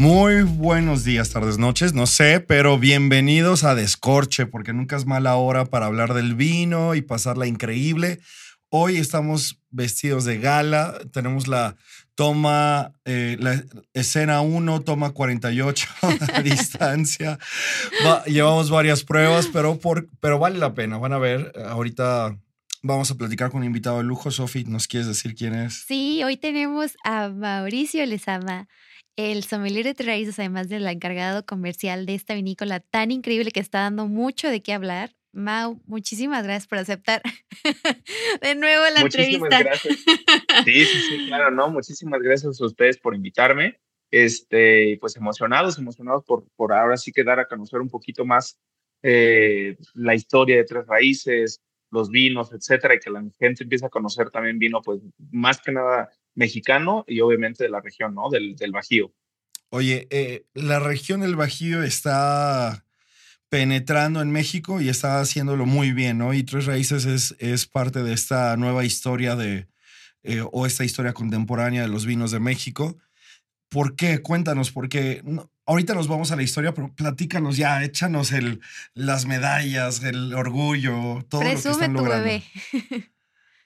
Muy buenos días, tardes, noches, no sé, pero bienvenidos a Descorche, porque nunca es mala hora para hablar del vino y pasarla increíble. Hoy estamos vestidos de gala, tenemos la toma, eh, la escena 1, toma 48 a distancia. Va- llevamos varias pruebas, pero, por, pero vale la pena. Van a ver, ahorita vamos a platicar con un invitado de lujo. Sofi, ¿nos quieres decir quién es? Sí, hoy tenemos a Mauricio Lezama, el sommelier de tres raíces, además del encargado comercial de esta vinícola tan increíble que está dando mucho de qué hablar. Mau, muchísimas gracias por aceptar de nuevo la Muchísimas entrevista. gracias. Sí, sí, sí, claro, no. Muchísimas gracias a ustedes por invitarme. Este, pues emocionados, emocionados por, por ahora sí que dar a conocer un poquito más eh, la historia de Tres Raíces, los vinos, etcétera, y que la gente empiece a conocer también vino, pues más que nada mexicano y obviamente de la región, ¿no? Del, del Bajío. Oye, eh, la región del Bajío está penetrando en México y está haciéndolo muy bien, ¿no? Y Tres Raíces es, es parte de esta nueva historia de, eh, o esta historia contemporánea de los vinos de México. ¿Por qué? Cuéntanos, porque no- ahorita nos vamos a la historia, pero platícanos ya, échanos el, las medallas, el orgullo, todo lo que Presume están tu logrando. bebé.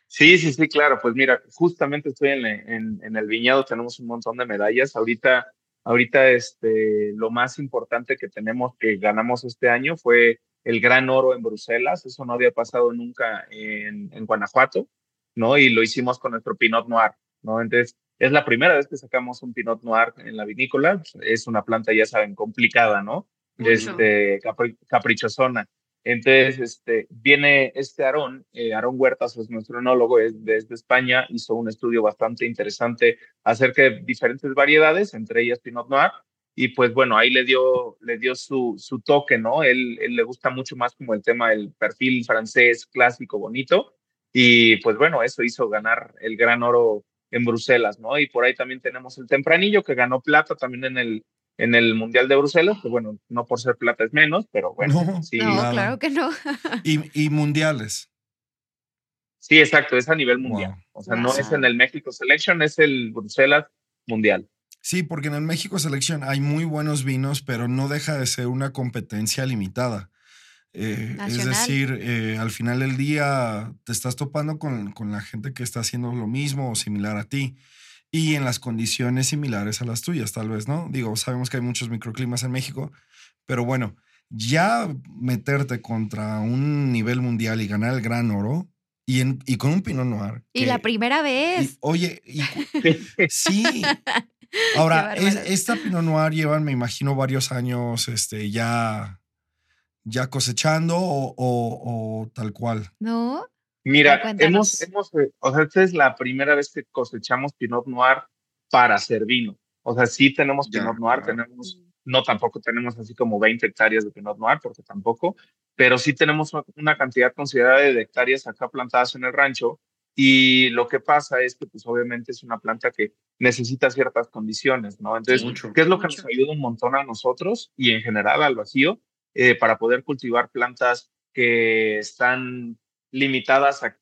Sí, sí, sí, claro. Pues mira, justamente estoy en, en, en el viñedo, tenemos un montón de medallas. Ahorita, ahorita este, lo más importante que tenemos que ganamos este año fue el Gran Oro en Bruselas. Eso no había pasado nunca en, en Guanajuato, ¿no? Y lo hicimos con nuestro Pinot Noir, ¿no? Entonces, es la primera vez que sacamos un Pinot Noir en la vinícola. Es una planta, ya saben, complicada, ¿no? Mucho. Este, capri- caprichosona. Entonces, este, viene este Aarón, eh, Aarón Huertas es nuestro enólogo, es desde España, hizo un estudio bastante interesante acerca de diferentes variedades, entre ellas Pinot Noir, y pues bueno, ahí le dio, le dio su, su toque, ¿no? Él, él le gusta mucho más como el tema del perfil francés clásico, bonito, y pues bueno, eso hizo ganar el gran oro en Bruselas, ¿no? Y por ahí también tenemos el Tempranillo, que ganó plata también en el, en el Mundial de Bruselas, que bueno, no por ser plata es menos, pero bueno, No, sí, no, claro que no. Y, y mundiales. sí, exacto, es a nivel mundial. Wow. O sea, no Wow. es en el México Selection, es el Bruselas Mundial. Sí, porque en el México Selección hay muy buenos vinos, pero no deja de ser una competencia limitada. Eh, es decir, eh, al final del día te estás topando con, con la gente que está haciendo lo mismo o similar a ti y en las condiciones similares a las tuyas, tal vez, ¿no? Digo, sabemos que hay muchos microclimas en México, pero bueno, ya meterte contra un nivel mundial y ganar el gran oro y, en- y con un Pinot Noir. Y que- la primera y- vez. oye, y sí, Ahora, es- esta Pinot Noir llevan, me imagino, varios años este, ya, ya cosechando o, o- o tal cual. ¿No? Mira, hemos, hemos, eh, o sea, esta es la primera vez que cosechamos Pinot Noir para hacer vino. O sea, sí tenemos Ya, Pinot Noir, claro. tenemos, no tampoco tenemos así como 20 hectáreas de Pinot Noir, porque tampoco, pero sí tenemos una- una cantidad considerable de hectáreas acá plantadas en el rancho. Y lo que pasa es que, pues, obviamente es una planta que necesita ciertas condiciones, ¿no? Entonces, mucho. ¿qué es lo que Mucho. nos ayuda un montón a nosotros y en general al vacío eh, para poder cultivar plantas que están limitadas a-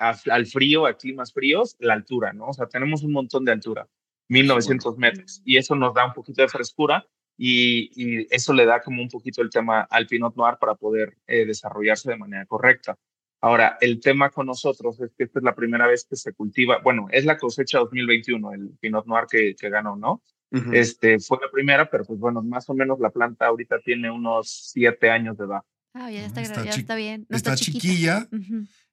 a- al frío, a climas fríos, la altura, ¿no? O sea, tenemos un montón de altura, 1900 metros, y eso nos da un poquito de frescura y, y eso le da como un poquito el tema al Pinot Noir para poder eh, desarrollarse de manera correcta. Ahora, el tema con nosotros es que esta es la primera vez que se cultiva, bueno, es la cosecha 2021, el Pinot Noir que, que ganó, ¿no? Este, fue la primera, pero pues bueno, más o menos la planta ahorita tiene unos siete años de edad. Ah, ya está, está ya chi- está bien. No está chiquilla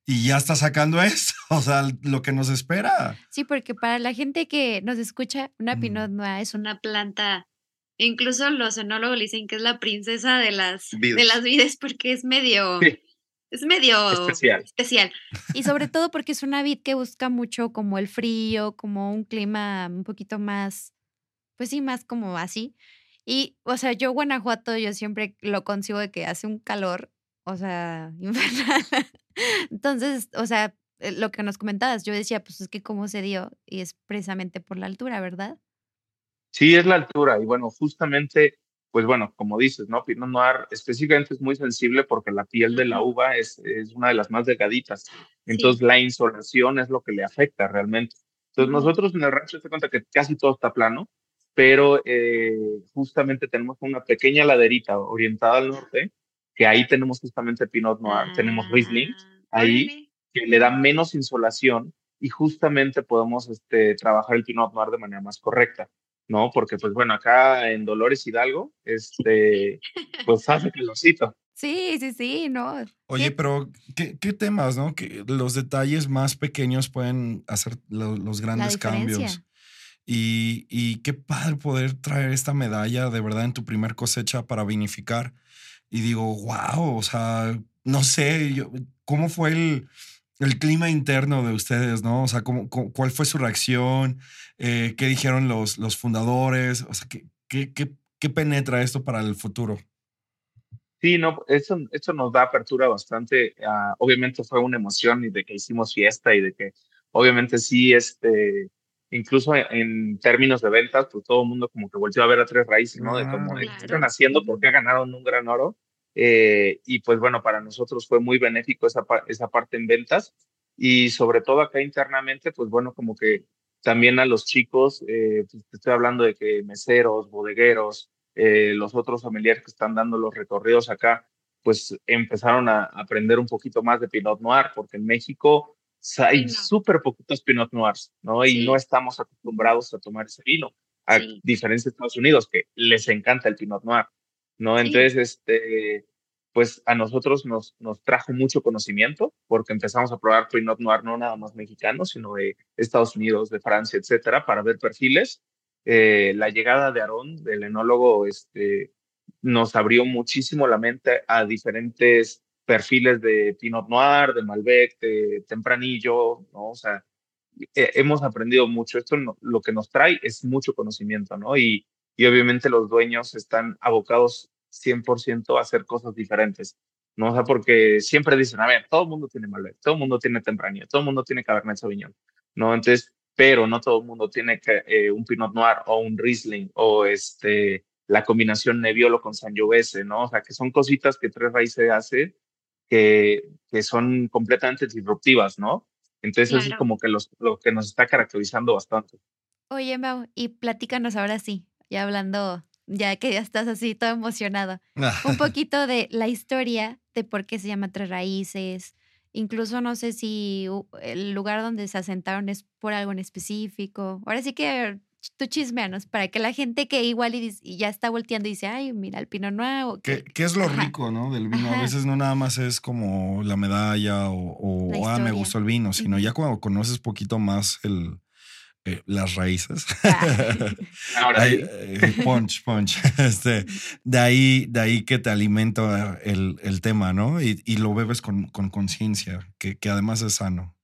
y ya está sacando esto. O sea, lo que nos espera. Sí, porque para la gente que nos escucha, una Mm. Pinot Noir es una planta. Incluso los enólogos le dicen que es la princesa de las Vides. de las vides porque es medio Sí. es medio Especial. especial. Y sobre todo porque es una vid que busca mucho como el frío, como un clima un poquito más, pues sí, más como así. Y, o sea, yo Guanajuato, yo siempre lo consigo de que hace un calor, o sea, infernal. Entonces, o sea, eh, lo que nos comentabas, yo decía, pues es que cómo se dio, y es precisamente por la altura, ¿verdad? Sí, es la altura, y bueno, justamente, pues bueno, como dices, ¿no? Pinot Noir específicamente es muy sensible porque la piel de la uva es, es una de las más delgaditas, entonces la insolación es lo que le afecta realmente. Entonces nosotros en el rancho se cuenta que casi todo está plano, pero eh, justamente tenemos una pequeña laderita orientada al norte, que ahí tenemos justamente Pinot Noir, tenemos Riesling, Ah, ahí que le da menos insolación y justamente podemos este, trabajar el Pinot Noir de manera más correcta, ¿no? Porque pues bueno, acá en Dolores Hidalgo, este, pues hace calorcito. Sí, sí, sí, no. Oye, ¿Qué? pero ¿qué, qué temas, no? Que los detalles más pequeños pueden hacer lo- los grandes cambios. Y, y qué padre poder traer esta medalla de verdad en tu primer cosecha para vinificar. Y digo, wow, o sea, no sé, yo- ¿cómo fue el, el clima interno de ustedes, no? O sea, ¿cómo, cómo- cuál fue su reacción? Eh, ¿Qué dijeron los, los fundadores? O sea, ¿qué, qué, qué, qué penetra esto para el futuro? Sí, no, eso, eso nos da apertura bastante. ah, obviamente fue una emoción y de que hicimos fiesta y de que obviamente sí, este, incluso en, términos de ventas, pues todo el mundo como que volvió a ver a Tres Raíces, ¿no? De cómo Claro. ¿qué están haciendo, por qué ganaron un gran oro. Eh, y pues bueno, para nosotros fue muy benéfico esa, esa parte en ventas y sobre todo acá internamente, pues bueno, como que también a los chicos, eh, pues te estoy hablando de que meseros, bodegueros, eh, los otros familiares que están dando los recorridos acá, pues empezaron a aprender un poquito más de Pinot Noir, porque en México sa- hay no. súper poquitos Pinot Noirs, ¿no? Y Sí. no estamos acostumbrados a tomar ese vino, a Sí. diferencia de Estados Unidos, que les encanta el Pinot Noir, ¿no? Sí. Entonces, este, pues a nosotros nos, nos trajo mucho conocimiento, porque empezamos a probar Pinot Noir no nada más mexicano, sino de Estados Unidos, de Francia, etcétera, para ver perfiles. Eh, la llegada de Aarón, del enólogo, este, nos abrió muchísimo la mente a diferentes perfiles de Pinot Noir, de Malbec, de Tempranillo, ¿no? O sea, eh, hemos aprendido mucho. Esto lo que nos trae es mucho conocimiento, ¿no? Y, y obviamente los dueños están abocados 100% a hacer cosas diferentes, ¿no? O sea, porque siempre dicen, a ver, todo el mundo tiene Malbec, todo el mundo tiene Tempranillo, todo el mundo tiene Cabernet Sauvignon, ¿no? Entonces, pero no todo el mundo tiene que, eh, un Pinot Noir o un Riesling o este, la combinación Nebbiolo con Sangiovese, ¿no? O sea, que son cositas que Tres Raíces hace que, que son completamente disruptivas, ¿no? Entonces, eso es Claro. como que los, lo que nos está caracterizando bastante. Oye, Mau, y platícanos ahora sí, ya hablando, ya que ya estás así todo emocionado, un poquito de la historia de por qué se llama Tres Raíces. Incluso no sé si el lugar donde se asentaron es por algo en específico. Ahora sí que tú chismeanos para que la gente que igual y, ya está volteando y dice, ay, mira el Pinot Noir. o ¿Qué, que- qué es lo Ajá. rico, no? Del vino. A veces no nada más es como la medalla o, o, La "Ah, me gustó el vino, sino ya cuando conoces poquito más el, eh, las raíces. Ah. Ahora sí. eh, punch, punch. Este, de ahí, de ahí que te alimenta el, el tema, ¿no? Y, y lo bebes con con conciencia, que, que además es sano.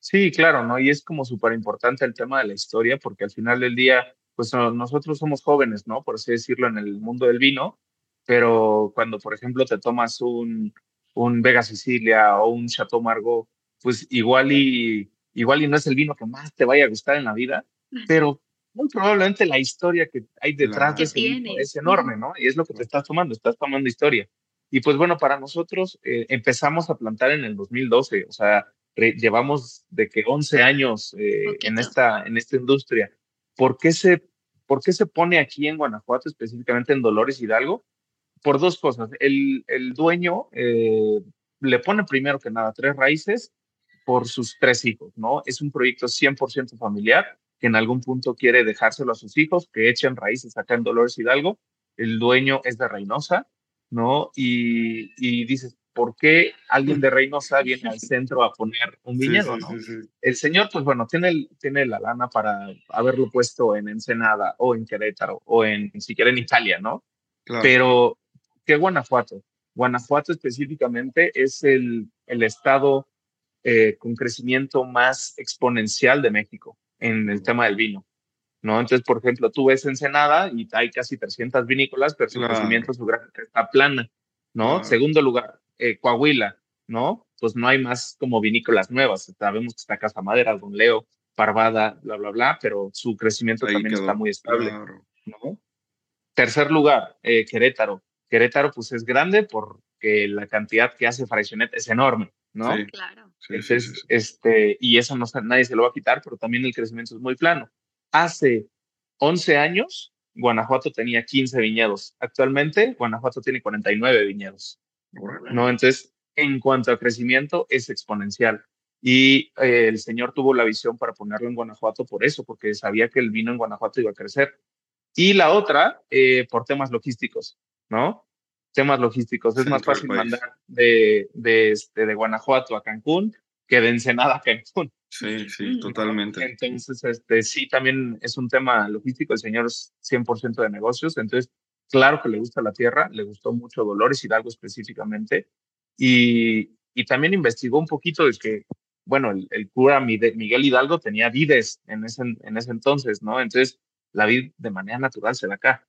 Sí, claro, ¿no? Y es como súper importante el tema de la historia, porque al final del día, pues no- nosotros somos jóvenes, ¿no? Por así decirlo, en el mundo del vino, pero cuando, por ejemplo, te tomas un, un Vega Sicilia o un Chateau Margaux, pues igual y, igual y no es el vino que más te vaya a gustar en la vida, pero muy probablemente la historia que hay detrás de ese vino es enorme, ¿no? Y es lo que te estás tomando, estás tomando historia. Y pues bueno, para nosotros eh, empezamos a plantar en el 2012, o sea, llevamos de que 11 años eh, en, esta, en esta industria. ¿Por qué, se, ¿Por qué se pone aquí en Guanajuato, específicamente en Dolores Hidalgo? Por dos cosas. El, el dueño eh, le pone primero que nada tres raíces por sus tres hijos, ¿no? Es un proyecto 100% familiar que en algún punto quiere dejárselo a sus hijos, que echen raíces acá en Dolores Hidalgo. El dueño es de Reynosa, ¿no? Y, y dices, ¿por qué alguien de Reynosa viene al centro a poner un viñedo, no? El señor, pues bueno, tiene, tiene la lana para haberlo puesto en Ensenada o en Querétaro o en, siquiera en Italia, ¿no? Claro. Pero, ¿qué Guanajuato? Guanajuato específicamente es el, el estado eh, con crecimiento más exponencial de México en el tema del vino. ¿no? Entonces, por ejemplo, tú ves Ensenada y hay casi 300 vinícolas, pero su crecimiento, su gráfica está plana, ¿no? Segundo lugar, eh, Coahuila, ¿no? Pues no hay más como vinícolas nuevas. Sabemos que está Casa Madera, Don Leo, Parvada, bla, bla, bla, pero su crecimiento también está muy estable, ¿no? Tercer lugar, eh, Querétaro. Querétaro, pues es grande porque la cantidad que hace Fraisionet es enorme, ¿no? Sí, claro. Entonces, este, y eso no, nadie se lo va a quitar, pero también el crecimiento es muy plano. Hace 11 años, Guanajuato tenía 15 viñedos. Actualmente, Guanajuato tiene 49 viñedos. ¿No? Entonces, en cuanto a crecimiento, es exponencial. Y eh, el señor tuvo la visión para ponerlo en Guanajuato por eso, porque sabía que el vino en Guanajuato iba a crecer. Y la otra, eh, por temas logísticos, ¿no? Temas logísticos. Es más fácil mandar de, de, este, de Guanajuato a Cancún que de Ensenada a Cancún. Sí, sí, totalmente. Entonces, este, sí, también es un tema logístico. El señor es 100% de negocios. Entonces, claro que le gusta la tierra, le gustó mucho Dolores Hidalgo específicamente. Y, y también investigó un poquito de que, bueno, el, el, cura Miguel Hidalgo tenía vides en ese, en ese entonces, ¿no? Entonces, la vid de manera natural se da acá.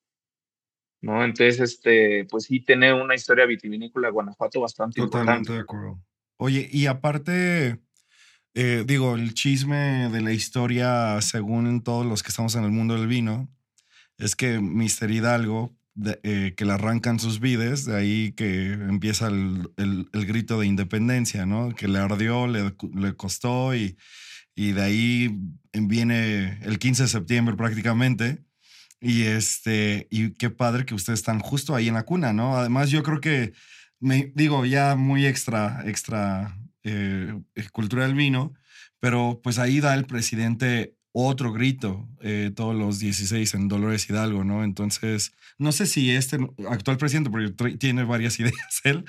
¿no? Entonces, este, pues sí tiene una historia vitivinícola Guanajuato bastante Totalmente de acuerdo. Oye, y aparte, eh, digo, el chisme de la historia, según todos los que estamos en el mundo del vino, es que Mister Hidalgo, eh, que le arrancan sus vides, de ahí que empieza el, el, grito de independencia, ¿no? Que le ardió, le, le costó y, y de ahí viene el 15 de septiembre prácticamente. Y este, y qué padre que ustedes están justo ahí en la cuna, ¿no? Además, yo creo que, me digo, ya muy extra, extra eh, cultura del vino, pero pues ahí da el presidente otro grito, eh, todos los 16 en Dolores Hidalgo, ¿no? Entonces, no sé si este actual presidente, porque tiene varias ideas él,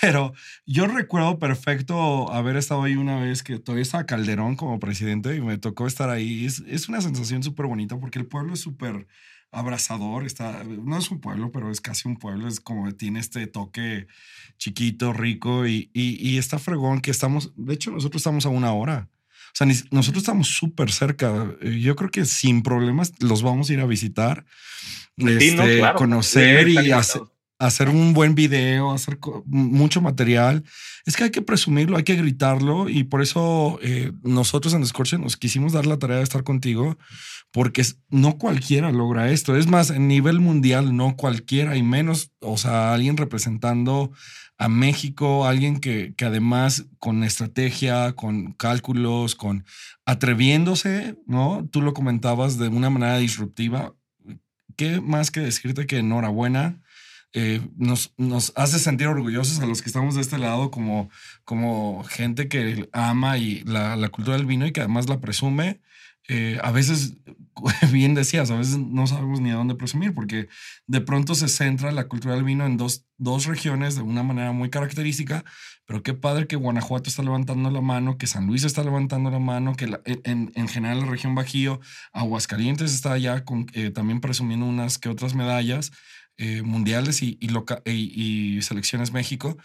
pero yo recuerdo perfecto haber estado ahí una vez que todavía estaba Calderón como presidente y me tocó estar ahí. Es, es una sensación súper bonita porque el pueblo es súper abrazador, está, no es un pueblo, pero es casi un pueblo, es como tiene este toque chiquito, rico y, y, y está fregón que estamos, de hecho nosotros estamos a una hora. O sea, nosotros estamos súper cerca. Eh, yo creo que sin problemas los vamos a ir a visitar, este, conocer y hacer, hacer un buen video, hacer mucho material. Es que hay que presumirlo, hay que gritarlo y por eso eh, nosotros en Scorche nos quisimos dar la tarea de estar contigo porque no cualquiera logra esto. Es más, en nivel mundial no cualquiera y menos, o sea, alguien representando a México, alguien que, que además con estrategia, con cálculos, con atreviéndose, ¿no? Tú lo comentabas de una manera disruptiva. ¿Qué más que decirte que enhorabuena? Eh, nos, nos hace sentir orgullosos a los que estamos de este lado como, como gente que ama y la, la cultura del vino y que además la presume. Eh, a veces, bien decías, a veces no sabemos ni a dónde presumir porque de pronto se centra la cultura del vino en dos, dos regiones de una manera muy característica, pero qué padre que Guanajuato está levantando la mano, que San Luis está levantando la mano, que en, en, general la región Bajío, Aguascalientes está allá con, eh, también presumiendo unas que otras medallas. Eh, mundiales y, selecciones México.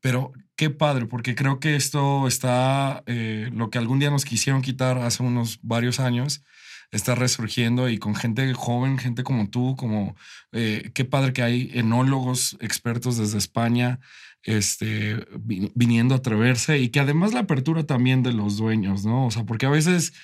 Pero qué padre, porque creo que esto está, eh, lo que algún día nos quisieron quitar hace unos varios años, está resurgiendo y con gente joven, gente como tú, como eh, qué padre que hay enólogos expertos desde España este, viniendo a atreverse y que además la apertura también de los dueños, ¿no? O sea, porque a veces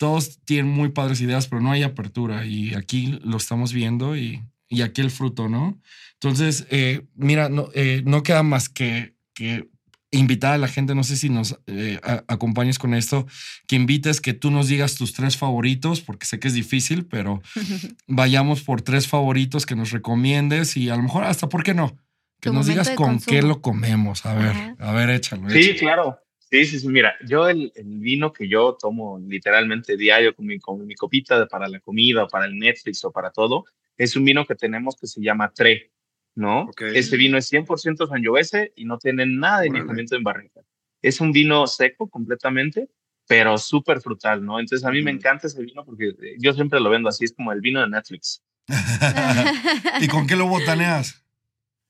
todos tienen muy padres ideas, pero no hay apertura y aquí lo estamos viendo y y aquí el fruto, ¿no? Entonces, eh, mira, no, eh, no queda más que, que invitar a la gente, no sé si nos eh, acompañes con esto, que invites que tú nos digas tus tres favoritos, porque sé que es difícil, pero vayamos por tres favoritos que nos recomiendes y a lo mejor hasta, ¿por qué no? Que nos digas con qué lo comemos. A ver, a ver, échalo. Sí, claro. Sí, sí, sí. Mira, yo el, el, vino que yo tomo literalmente diario con mi, con mi copita para la comida, para el Netflix o para todo, es un vino que tenemos que se llama Tre, ¿no? Este vino es 100% sangiovese y no tiene nada de añejamiento en barrica. Es un vino seco completamente, pero súper frutal, ¿no? Entonces a mí me encanta ese vino porque eh, yo siempre lo vendo así, es como el vino de Netflix. ¿Y con qué lo botaneas?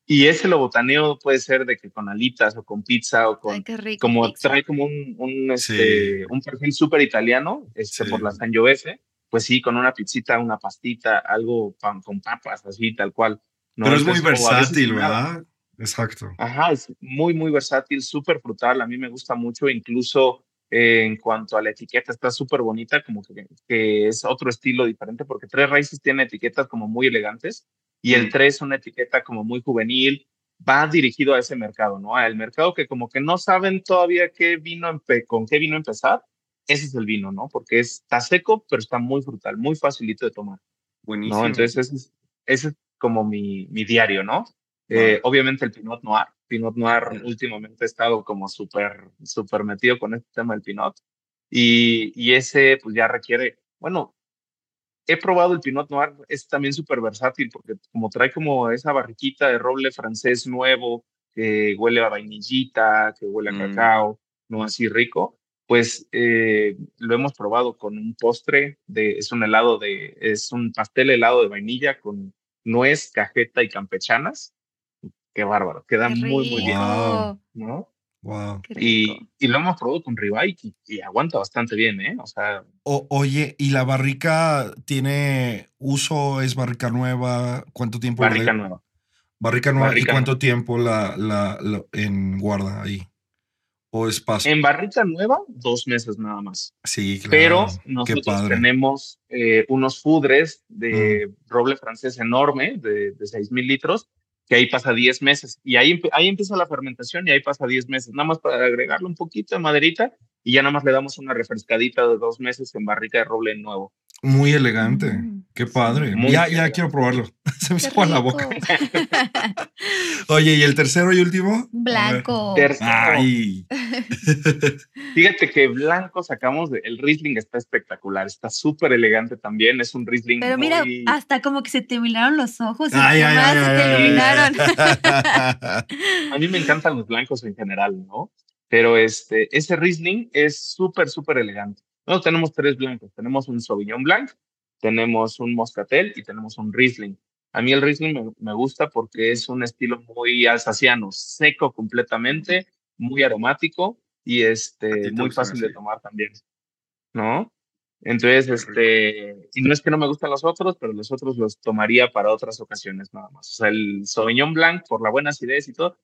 Y ese lo botaneo puede ser de que con alitas o con pizza o con como trae como un, un, este, un perfil súper italiano este, por la Sangiovese pues sí, con una pizzita, una pastita, algo pan, con papas, así, tal cual. ¿no? Pero es muy Entonces, a versátil. ¿verdad? Exacto. Ajá, es muy, muy versátil, súper frutal. A mí me gusta mucho, incluso eh, en cuanto a la etiqueta, está súper bonita, como que, que es otro estilo diferente, porque Tres Raíces tiene etiquetas como muy elegantes y el Mm. 3 es una etiqueta como muy juvenil, va dirigido a ese mercado, ¿no? Al mercado que como que no saben todavía qué vino con qué vino empezar. Ese es el vino, ¿no? Porque está seco, pero está muy frutal, muy facilito de tomar. Buenísimo. ¿no? Entonces, ese es, ese es como mi, mi diario, ¿no? Eh, obviamente el Pinot Noir. Pinot Noir últimamente he estado como súper, súper metido con este tema del Pinot. Y, y ese pues ya requiere, bueno, he probado el Pinot Noir, es también súper versátil porque como trae como esa barriquita de roble francés nuevo, que huele a vainillita, que huele a Mm. cacao, no así rico, pues eh, lo hemos probado con un postre, de, es un helado de, es un pastel helado de vainilla con nuez, cajeta y campechanas. Qué bárbaro, queda Qué muy, muy bien, Wow. ¿no? Wow. Y, y lo hemos probado con ribeye y, y aguanta bastante bien, ¿eh? O sea, O- oye, ¿y la barrica tiene uso? ¿Es barrica nueva? ¿Cuánto tiempo? barrica la- nueva. Barrica nueva. Barrica ¿Y cuánto tiempo la, la, la- en guarda ahí? ¿O es paso? En barrica nueva, dos meses nada más. sí, claro. Pero nosotros tenemos eh, unos fudres de roble francés enorme, de, de 6 mil litros, que ahí pasa 10 meses. Y ahí, ahí empieza la fermentación y ahí pasa 10 meses. Nada más para agregarle un poquito de maderita y ya nada más le damos una refrescadita de dos meses en barrica de roble nuevo. Muy elegante. Mm, Qué padre. Muy ya, ya quiero probarlo. Se me agua la boca. Oye, ¿y el tercero y último? Blanco. Tercero, Ay. fíjate que blanco sacamos, de, el Riesling está espectacular, está súper elegante también, es un Riesling Pero mira, muy- hasta como que se te iluminaron los ojos y Ay, ay, más ay, se te iluminaron. A mí me encantan los blancos en general, ¿no? Pero este, ese Riesling es súper, súper elegante. Nosotros tenemos tres blancos. Tenemos un Sauvignon Blanc, tenemos un Moscatel y tenemos un Riesling. A mí el Riesling me, me gusta porque es un estilo muy alsaciano, seco completamente, muy aromático y A este, muy fácil de tomar también, ¿no? Entonces, este, y no es que no me gustan los otros, pero los otros los tomaría para otras ocasiones nada más. O sea, el Sauvignon Blanc, por la buena acidez y todo,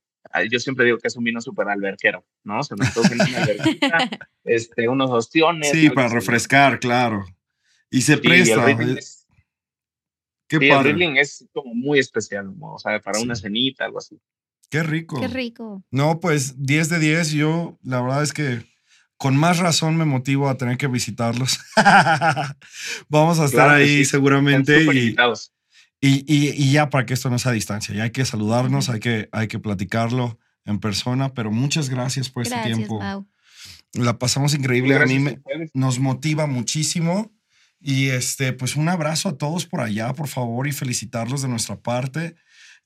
yo siempre digo que es un vino súper alberquero, ¿no? Se me en una alberquita, este, unos ostiones. Sí, para así. refrescar, claro. Y se Sí, presta. el Riesling eh, es, Qué sí, el padre. Riesling es como muy especial, ¿no? o sea, para una cenita, algo así. Qué rico. Qué rico. No, pues 10 de 10. Yo, la verdad es que con más razón me motivo a tener que visitarlos. Vamos a estar Claro ahí seguramente y, invitados. Y, y- y ya para que esto no sea a distancia. Ya hay que saludarnos, hay que, hay que platicarlo en persona. Pero muchas gracias por este Gracias, tiempo. Mau. La pasamos increíble. A mí me, nos motiva muchísimo. Y este, pues un abrazo a todos por allá, por favor, y felicitarlos de nuestra parte.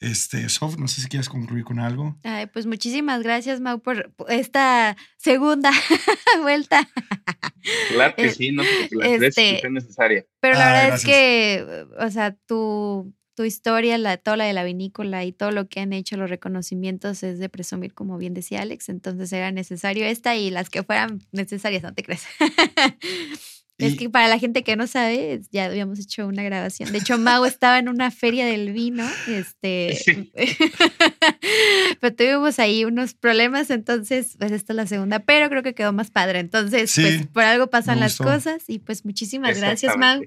Este, Sof, no sé si quieres concluir con algo. Ay, pues muchísimas gracias, Mau, por esta segunda vuelta. Claro que Eh, sí, no la crees este, que sea necesaria. Pero la Ay, verdad gracias. es que, o sea, tu, tu historia, la, toda la de la vinícola y todo lo que han hecho, los reconocimientos, es de presumir, como bien decía Alex. Entonces era necesario esta y las que fueran necesarias, no te crees. Es que para la gente que no sabe, ya habíamos hecho una grabación. De hecho, Mau estaba en una feria del vino, este, Sí. pero tuvimos ahí unos problemas, entonces, pues esta es la segunda, pero creo que quedó más padre. Entonces, Sí, pues por algo pasan las cosas y pues muchísimas gracias, Mau.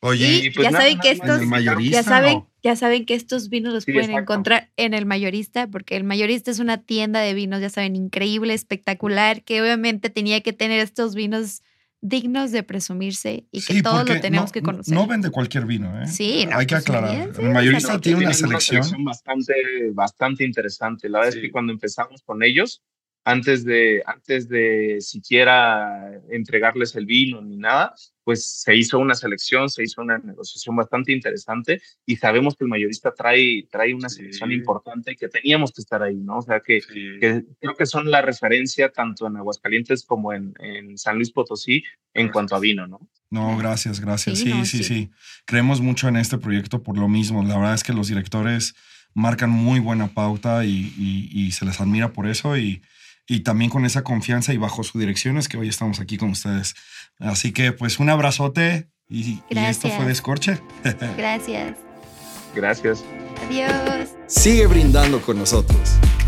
Oye, Y pues ya nada, saben que estos, el mayorista. ya saben, ya saben que estos vinos los Sí, pueden exacto. encontrar en el mayorista, porque el mayorista es una tienda de vinos, ya saben, increíble, espectacular, que obviamente tenía que tener estos vinos dignos de presumirse y que Sí, todos lo tenemos no- que conocer. No vende cualquier vino, ¿eh? Sí, no, Hay que pues, aclarar. El mayorista tiene una Tienen selección. bastante, bastante interesante. La verdad Sí. es que cuando empezamos con ellos, antes de, antes de siquiera entregarles el vino ni nada, pues se hizo una selección, se hizo una negociación bastante interesante y sabemos que el mayorista trae, trae una Sí. selección importante y que teníamos que estar ahí, ¿no? O sea, que, Sí. que creo que son la referencia tanto en Aguascalientes como en, en San Luis Potosí en cuanto a vino, ¿no? No, gracias, gracias. Sí, Sí, no, sí, sí, sí. Creemos mucho en este proyecto por lo mismo. La verdad es que los directores marcan muy buena pauta y, y- y se les admira por eso y, y también con esa confianza y bajo su dirección es que hoy estamos aquí con ustedes. Así que pues un abrazote Y, y esto fue Descorche. Gracias. Gracias. Adiós. Sigue brindando con nosotros.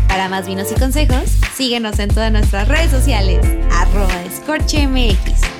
Para más vinos y consejos, síguenos en todas nuestras redes sociales. Arroba MX.